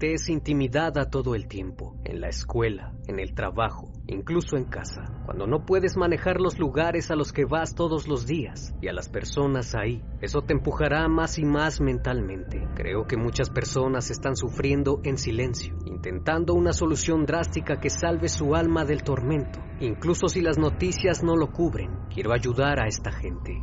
Es intimidada todo el tiempo, en la escuela, en el trabajo, incluso en casa, cuando no puedes manejar los lugares a los que vas todos los días y a las personas ahí. Eso te empujará más y más mentalmente. Creo que muchas personas están sufriendo en silencio, intentando una solución drástica que salve su alma del tormento, incluso si las noticias no lo cubren. Quiero ayudar a esta gente.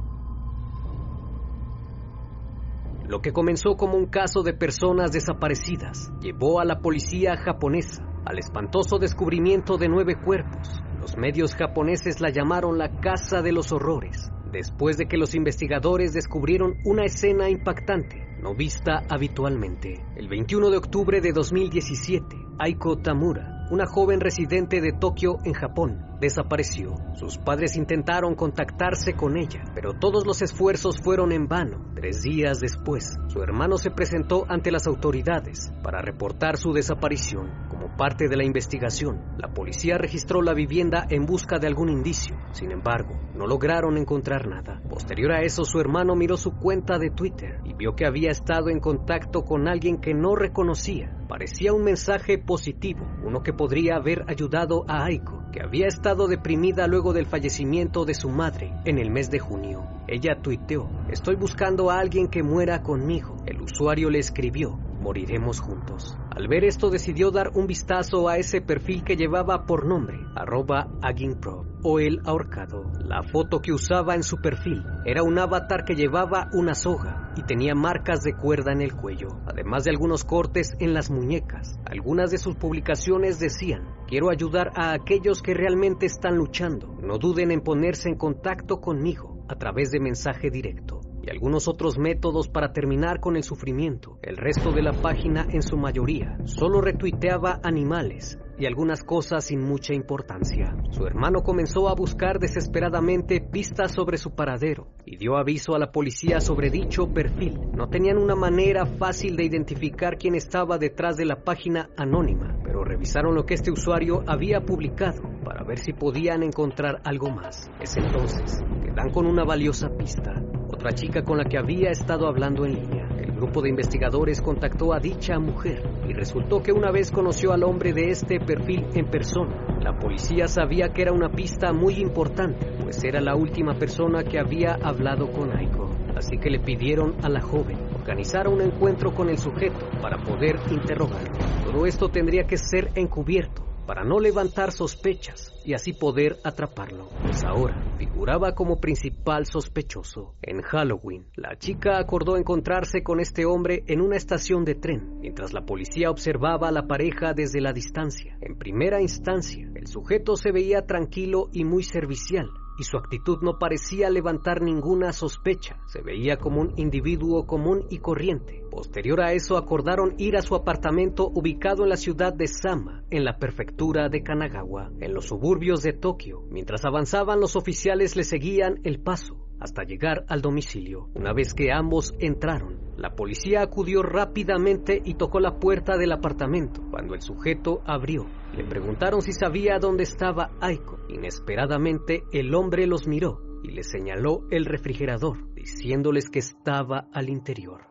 Lo que comenzó como un caso de personas desaparecidas llevó a la policía japonesa al espantoso descubrimiento de nueve cuerpos. Los medios japoneses la llamaron la Casa de los Horrores, después de que los investigadores descubrieron una escena impactante, no vista habitualmente. El 21 de octubre de 2017, Aiko Tamura, una joven residente de Tokio en Japón, desapareció. Sus padres intentaron contactarse con ella, pero todos los esfuerzos fueron en vano. Tres días después, su hermano se presentó ante las autoridades para reportar su desaparición. Como parte de la investigación, la policía registró la vivienda en busca de algún indicio. Sin embargo, no lograron encontrar nada. Posterior a eso, su hermano miró su cuenta de Twitter y vio que había estado en contacto con alguien que no reconocía. Parecía un mensaje positivo, uno que podría haber ayudado a Aiko, que había estado deprimida luego del fallecimiento de su madre en el mes de junio. Ella tuiteó, estoy buscando a alguien que muera conmigo. El usuario le escribió, moriremos juntos. Al ver esto decidió dar un vistazo a ese perfil que llevaba por nombre, arroba aginpro o el ahorcado. La foto que usaba en su perfil era un avatar que llevaba una soga y tenía marcas de cuerda en el cuello, además de algunos cortes en las muñecas. Algunas de sus publicaciones decían, quiero ayudar a aquellos que realmente están luchando. No duden en ponerse en contacto conmigo a través de mensaje directo y algunos otros métodos para terminar con el sufrimiento. El resto de la página, en su mayoría, solo retuiteaba animales y algunas cosas sin mucha importancia. Su hermano comenzó a buscar desesperadamente pistas sobre su paradero y dio aviso a la policía sobre dicho perfil. No tenían una manera fácil de identificar quién estaba detrás de la página anónima, pero revisaron lo que este usuario había publicado para ver si podían encontrar algo más. Es entonces que dan con una valiosa pista otra chica con la que había estado hablando en línea. El grupo de investigadores contactó a dicha mujer y resultó que una vez conoció al hombre de este perfil en persona. La policía sabía que era una pista muy importante, pues era la última persona que había hablado con Aiko. Así que le pidieron a la joven organizar un encuentro con el sujeto para poder interrogarlo. Todo esto tendría que ser encubierto para no levantar sospechas y así poder atraparlo. Pues ahora figuraba como principal sospechoso. En Halloween, la chica acordó encontrarse con este hombre en una estación de tren, mientras la policía observaba a la pareja desde la distancia. En primera instancia, el sujeto se veía tranquilo y muy servicial, y su actitud no parecía levantar ninguna sospecha. Se veía como un individuo común y corriente. Posterior a eso acordaron ir a su apartamento ubicado en la ciudad de Sama, en la prefectura de Kanagawa, en los suburbios de Tokio. Mientras avanzaban los oficiales le seguían el paso hasta llegar al domicilio. Una vez que ambos entraron, la policía acudió rápidamente y tocó la puerta del apartamento. Cuando el sujeto abrió, le preguntaron si sabía dónde estaba Aiko. Inesperadamente, el hombre los miró y le señaló el refrigerador, diciéndoles que estaba al interior.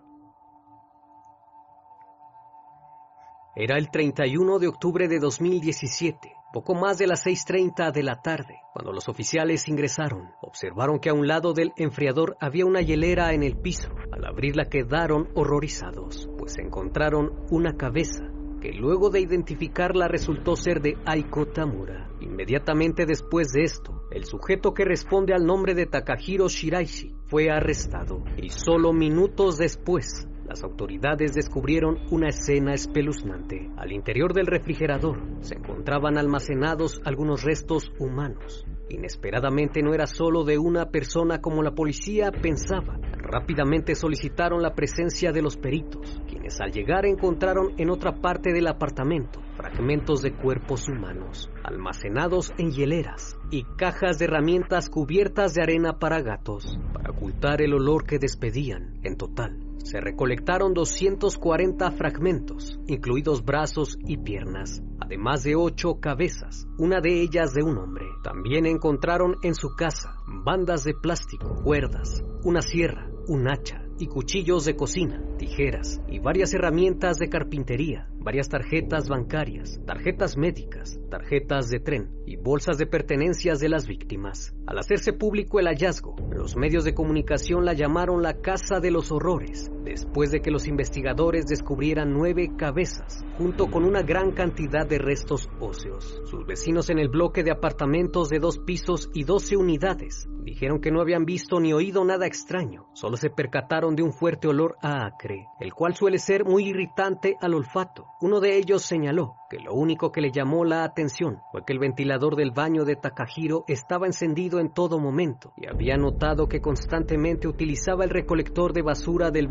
Era el 31 de octubre de 2017, poco más de las 6.30 de la tarde, cuando los oficiales ingresaron. Observaron que a un lado del enfriador había una hielera en el piso. Al abrirla quedaron horrorizados, pues encontraron una cabeza que luego de identificarla resultó ser de Aiko Tamura. Inmediatamente después de esto, el sujeto que responde al nombre de Takahiro Shiraishi fue arrestado y solo minutos después las autoridades descubrieron una escena espeluznante. Al interior del refrigerador se encontraban almacenados algunos restos humanos. Inesperadamente no era solo de una persona como la policía pensaba. Rápidamente solicitaron la presencia de los peritos, quienes al llegar encontraron en otra parte del apartamento fragmentos de cuerpos humanos, almacenados en hieleras y cajas de herramientas cubiertas de arena para gatos, para ocultar el olor que despedían. En total, se recolectaron 240 fragmentos, incluidos brazos y piernas, además de ocho cabezas, una de ellas de un hombre. También encontraron en su casa bandas de plástico, cuerdas, una sierra, un hacha y cuchillos de cocina, tijeras y varias herramientas de carpintería, varias tarjetas bancarias, tarjetas médicas, tarjetas de tren y bolsas de pertenencias de las víctimas. Al hacerse público el hallazgo, los medios de comunicación la llamaron la Casa de los Horrores, después de que los investigadores descubrieran nueve cabezas, junto con una gran cantidad de restos óseos. Sus vecinos en el bloque de apartamentos de dos pisos y doce unidades dijeron que no habían visto ni oído nada extraño, solo se percataron de un fuerte olor a acre, el cual suele ser muy irritante al olfato. Uno de ellos señaló que lo único que le llamó la atención fue que el ventilador del baño de Takahiro estaba encendido en todo momento y había notado que constantemente utilizaba el recolector de basura del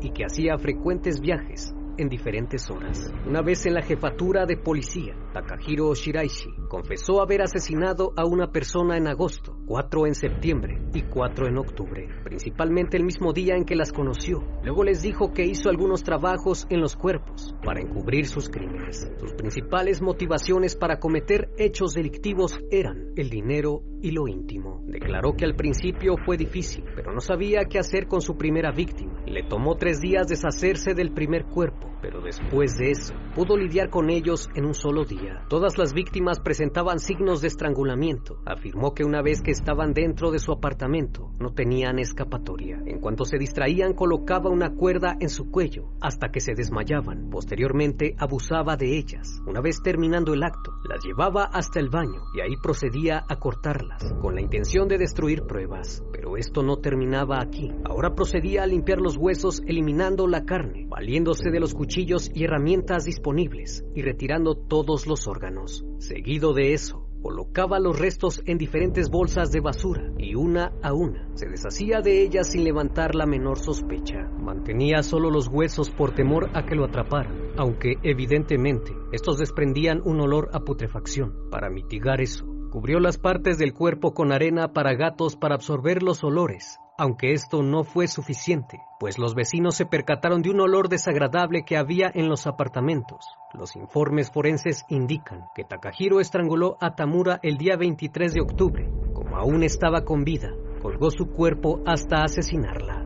y que hacía frecuentes viajes en diferentes horas. Una vez en la jefatura de policía, Takahiro Shiraishi confesó haber asesinado a una persona en agosto, cuatro en septiembre y cuatro en octubre, principalmente el mismo día en que las conoció. Luego les dijo que hizo algunos trabajos en los cuerpos para encubrir sus crímenes. Sus principales motivaciones para cometer hechos delictivos eran el dinero y lo íntimo. Declaró que al principio fue difícil, pero no sabía qué hacer con su primera víctima. Le tomó tres días deshacerse del primer cuerpo, pero después de eso pudo lidiar con ellos en un solo día. Todas las víctimas presentaban signos de estrangulamiento. Afirmó que una vez que estaban dentro de su apartamento, no tenían escapatoria. En cuanto se distraían, colocaba una cuerda en su cuello hasta que se desmayaban. Posteriormente, abusaba de ellas. Una vez terminando el acto, las llevaba hasta el baño y ahí procedía a cortarlas, con la intención de destruir pruebas. Pero esto no terminaba aquí. Ahora procedía a limpiar los huesos eliminando la carne, valiéndose de los cuchillos y herramientas disponibles y retirando todos los órganos. Seguido de eso, colocaba los restos en diferentes bolsas de basura y una a una se deshacía de ellas sin levantar la menor sospecha. Mantenía solo los huesos por temor a que lo atraparan, aunque evidentemente estos desprendían un olor a putrefacción. Para mitigar eso, cubrió las partes del cuerpo con arena para gatos para absorber los olores aunque esto no fue suficiente, pues los vecinos se percataron de un olor desagradable que había en los apartamentos. Los informes forenses indican que Takahiro estranguló a Tamura el día 23 de octubre. Como aún estaba con vida, colgó su cuerpo hasta asesinarla.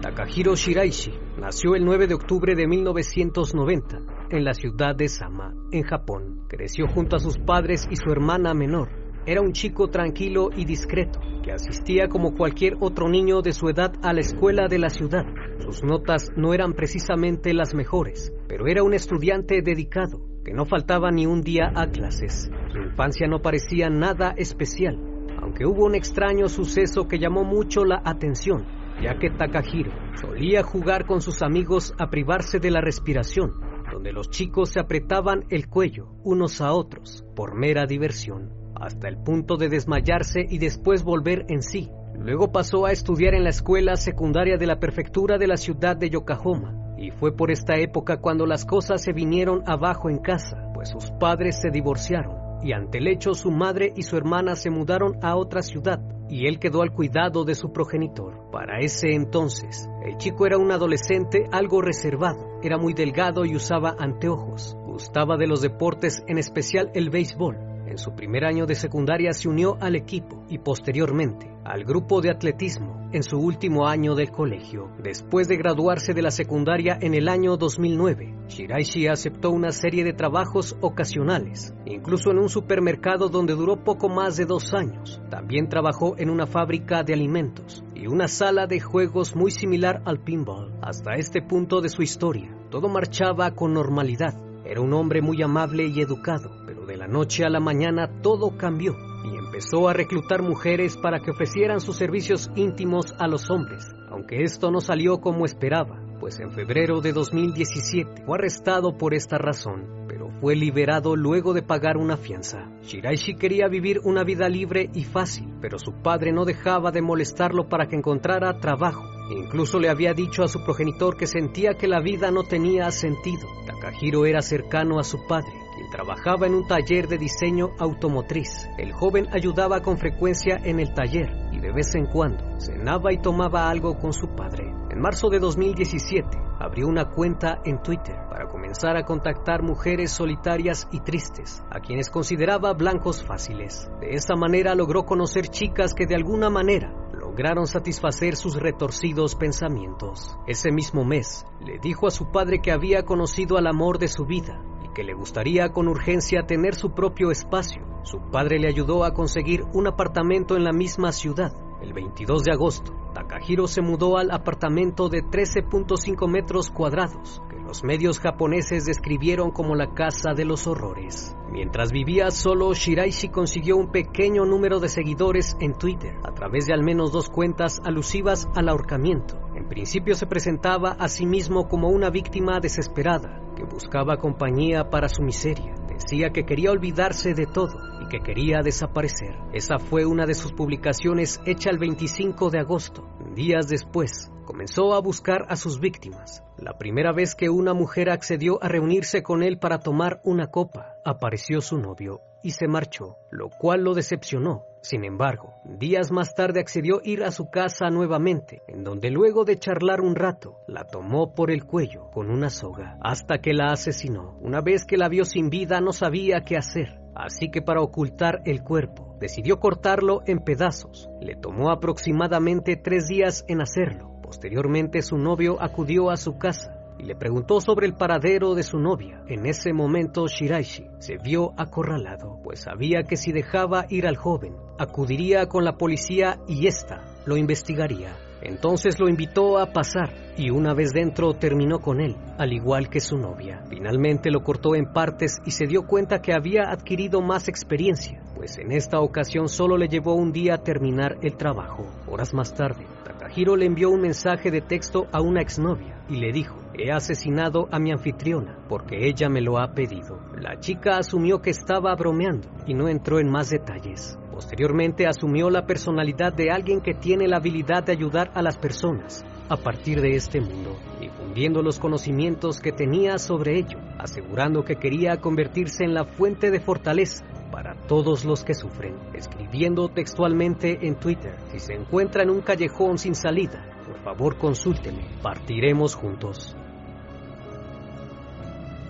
Takahiro Shiraishi nació el 9 de octubre de 1990 en la ciudad de Sama, en Japón. Creció junto a sus padres y su hermana menor. Era un chico tranquilo y discreto, que asistía como cualquier otro niño de su edad a la escuela de la ciudad. Sus notas no eran precisamente las mejores, pero era un estudiante dedicado, que no faltaba ni un día a clases. Su infancia no parecía nada especial, aunque hubo un extraño suceso que llamó mucho la atención ya que Takahiro solía jugar con sus amigos a privarse de la respiración, donde los chicos se apretaban el cuello unos a otros por mera diversión, hasta el punto de desmayarse y después volver en sí. Luego pasó a estudiar en la escuela secundaria de la prefectura de la ciudad de Yokohama, y fue por esta época cuando las cosas se vinieron abajo en casa, pues sus padres se divorciaron, y ante el hecho su madre y su hermana se mudaron a otra ciudad, y él quedó al cuidado de su progenitor. Para ese entonces, el chico era un adolescente algo reservado, era muy delgado y usaba anteojos. Gustaba de los deportes, en especial el béisbol. En su primer año de secundaria se unió al equipo y posteriormente al grupo de atletismo en su último año del colegio. Después de graduarse de la secundaria en el año 2009, Shiraishi aceptó una serie de trabajos ocasionales, incluso en un supermercado donde duró poco más de dos años. También trabajó en una fábrica de alimentos y una sala de juegos muy similar al pinball. Hasta este punto de su historia, todo marchaba con normalidad. Era un hombre muy amable y educado, de la noche a la mañana todo cambió y empezó a reclutar mujeres para que ofrecieran sus servicios íntimos a los hombres, aunque esto no salió como esperaba, pues en febrero de 2017 fue arrestado por esta razón, pero fue liberado luego de pagar una fianza. Shiraishi quería vivir una vida libre y fácil, pero su padre no dejaba de molestarlo para que encontrara trabajo. Incluso le había dicho a su progenitor que sentía que la vida no tenía sentido. Takahiro era cercano a su padre trabajaba en un taller de diseño automotriz. El joven ayudaba con frecuencia en el taller y de vez en cuando cenaba y tomaba algo con su padre. En marzo de 2017 abrió una cuenta en Twitter para comenzar a contactar mujeres solitarias y tristes, a quienes consideraba blancos fáciles. De esta manera logró conocer chicas que de alguna manera lograron satisfacer sus retorcidos pensamientos. Ese mismo mes, le dijo a su padre que había conocido al amor de su vida que le gustaría con urgencia tener su propio espacio. Su padre le ayudó a conseguir un apartamento en la misma ciudad. El 22 de agosto, Takahiro se mudó al apartamento de 13.5 metros cuadrados, que los medios japoneses describieron como la casa de los horrores. Mientras vivía solo, Shiraishi consiguió un pequeño número de seguidores en Twitter, a través de al menos dos cuentas alusivas al ahorcamiento. En principio se presentaba a sí mismo como una víctima desesperada, que buscaba compañía para su miseria. Decía que quería olvidarse de todo y que quería desaparecer. Esa fue una de sus publicaciones hecha el 25 de agosto. Días después, comenzó a buscar a sus víctimas. La primera vez que una mujer accedió a reunirse con él para tomar una copa, apareció su novio y se marchó, lo cual lo decepcionó. Sin embargo, días más tarde accedió a ir a su casa nuevamente, en donde luego de charlar un rato, la tomó por el cuello con una soga, hasta que la asesinó. Una vez que la vio sin vida no sabía qué hacer, así que para ocultar el cuerpo, decidió cortarlo en pedazos. Le tomó aproximadamente tres días en hacerlo. Posteriormente su novio acudió a su casa y le preguntó sobre el paradero de su novia. En ese momento Shiraishi se vio acorralado, pues sabía que si dejaba ir al joven, acudiría con la policía y ésta lo investigaría. Entonces lo invitó a pasar y una vez dentro terminó con él, al igual que su novia. Finalmente lo cortó en partes y se dio cuenta que había adquirido más experiencia, pues en esta ocasión solo le llevó un día terminar el trabajo. Horas más tarde, Takahiro le envió un mensaje de texto a una exnovia y le dijo, he asesinado a mi anfitriona porque ella me lo ha pedido. La chica asumió que estaba bromeando y no entró en más detalles. Posteriormente asumió la personalidad de alguien que tiene la habilidad de ayudar a las personas a partir de este mundo, difundiendo los conocimientos que tenía sobre ello, asegurando que quería convertirse en la fuente de fortaleza todos los que sufren, escribiendo textualmente en Twitter, si se encuentra en un callejón sin salida, por favor consúlteme, partiremos juntos.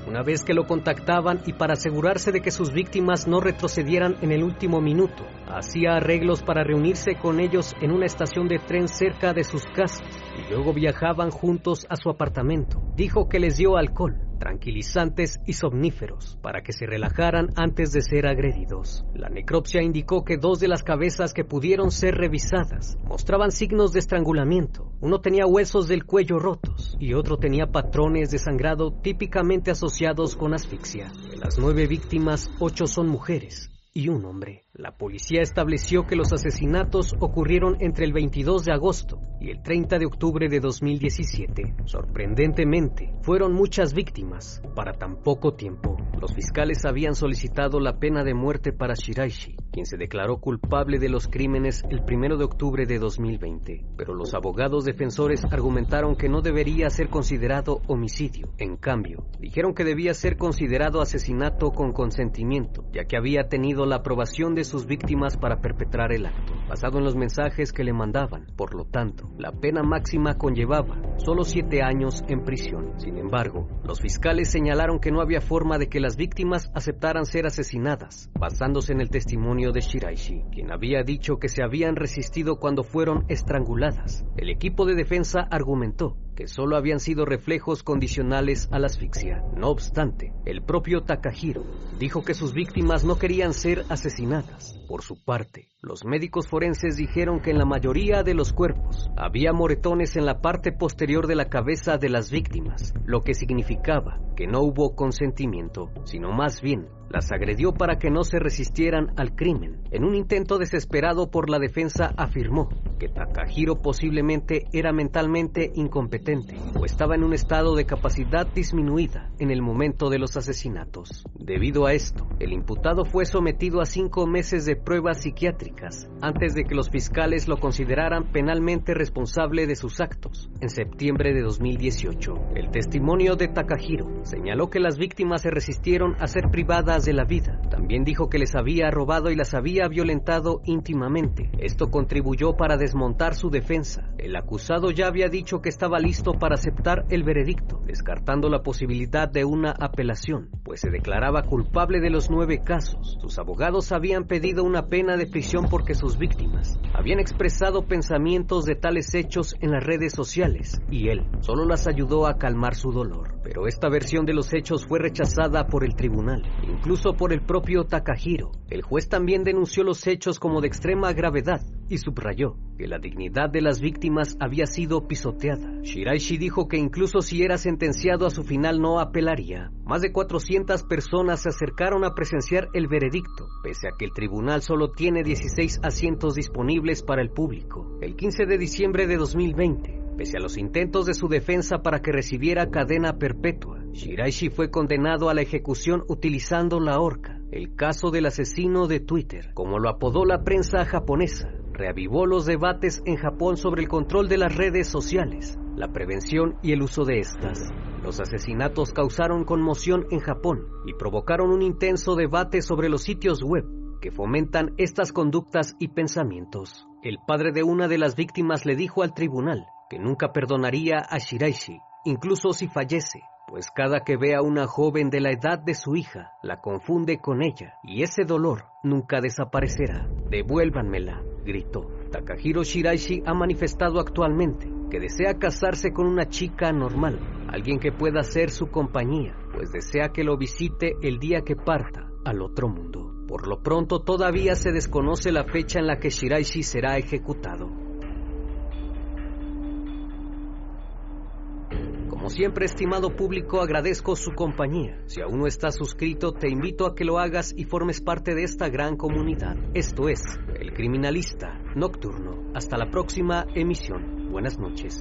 Una vez que lo contactaban y para asegurarse de que sus víctimas no retrocedieran en el último minuto, hacía arreglos para reunirse con ellos en una estación de tren cerca de sus casas y luego viajaban juntos a su apartamento. Dijo que les dio alcohol, tranquilizantes y somníferos para que se relajaran antes de ser agredidos. La necropsia indicó que dos de las cabezas que pudieron ser revisadas mostraban signos de estrangulamiento. Uno tenía huesos del cuello rotos y otro tenía patrones de sangrado típicamente asociados con asfixia. De las nueve víctimas, ocho son mujeres y un hombre. La policía estableció que los asesinatos ocurrieron entre el 22 de agosto y el 30 de octubre de 2017. Sorprendentemente, fueron muchas víctimas para tan poco tiempo. Los fiscales habían solicitado la pena de muerte para Shiraishi, quien se declaró culpable de los crímenes el 1 de octubre de 2020, pero los abogados defensores argumentaron que no debería ser considerado homicidio. En cambio, dijeron que debía ser considerado asesinato con consentimiento, ya que había tenido la aprobación de sus víctimas para perpetrar el acto, basado en los mensajes que le mandaban. Por lo tanto, la pena máxima conllevaba solo siete años en prisión. Sin embargo, los fiscales señalaron que no había forma de que las víctimas aceptaran ser asesinadas, basándose en el testimonio de Shiraishi, quien había dicho que se habían resistido cuando fueron estranguladas. El equipo de defensa argumentó que solo habían sido reflejos condicionales a la asfixia. No obstante, el propio Takahiro dijo que sus víctimas no querían ser asesinadas. Por su parte, los médicos forenses dijeron que en la mayoría de los cuerpos había moretones en la parte posterior de la cabeza de las víctimas, lo que significaba que no hubo consentimiento, sino más bien las agredió para que no se resistieran al crimen. En un intento desesperado por la defensa afirmó que Takahiro posiblemente era mentalmente incompetente o estaba en un estado de capacidad disminuida en el momento de los asesinatos. Debido a esto, el imputado fue sometido a cinco meses de pruebas psiquiátricas antes de que los fiscales lo consideraran penalmente responsable de sus actos en septiembre de 2018. El testimonio de Takahiro señaló que las víctimas se resistieron a ser privadas de la vida. También dijo que les había robado y las había violentado íntimamente. Esto contribuyó para desmontar su defensa. El acusado ya había dicho que estaba listo para aceptar el veredicto, descartando la posibilidad de una apelación, pues se declaraba culpable de los nueve casos. Sus abogados habían pedido una pena de prisión porque sus víctimas habían expresado pensamientos de tales hechos en las redes sociales y él solo las ayudó a calmar su dolor. Pero esta versión de los hechos fue rechazada por el tribunal, incluso por el propio Takahiro. El juez también denunció los hechos como de extrema gravedad y subrayó que la dignidad de las víctimas había sido pisoteada. Shiraishi dijo que incluso si era sentenciado a su final no apelaría. Más de 400 personas se acercaron a presenciar el veredicto, pese a que el tribunal solo tiene 16 asientos disponibles para el público. El 15 de diciembre de 2020, Pese a los intentos de su defensa para que recibiera cadena perpetua, Shiraishi fue condenado a la ejecución utilizando la horca. El caso del asesino de Twitter, como lo apodó la prensa japonesa, reavivó los debates en Japón sobre el control de las redes sociales, la prevención y el uso de estas. Los asesinatos causaron conmoción en Japón y provocaron un intenso debate sobre los sitios web que fomentan estas conductas y pensamientos. El padre de una de las víctimas le dijo al tribunal que nunca perdonaría a Shiraishi, incluso si fallece, pues cada que ve a una joven de la edad de su hija, la confunde con ella, y ese dolor nunca desaparecerá. Devuélvanmela, gritó. Takahiro Shiraishi ha manifestado actualmente que desea casarse con una chica normal, alguien que pueda ser su compañía, pues desea que lo visite el día que parta al otro mundo. Por lo pronto todavía se desconoce la fecha en la que Shiraishi será ejecutado. Como siempre, estimado público, agradezco su compañía. Si aún no estás suscrito, te invito a que lo hagas y formes parte de esta gran comunidad. Esto es El Criminalista Nocturno. Hasta la próxima emisión. Buenas noches.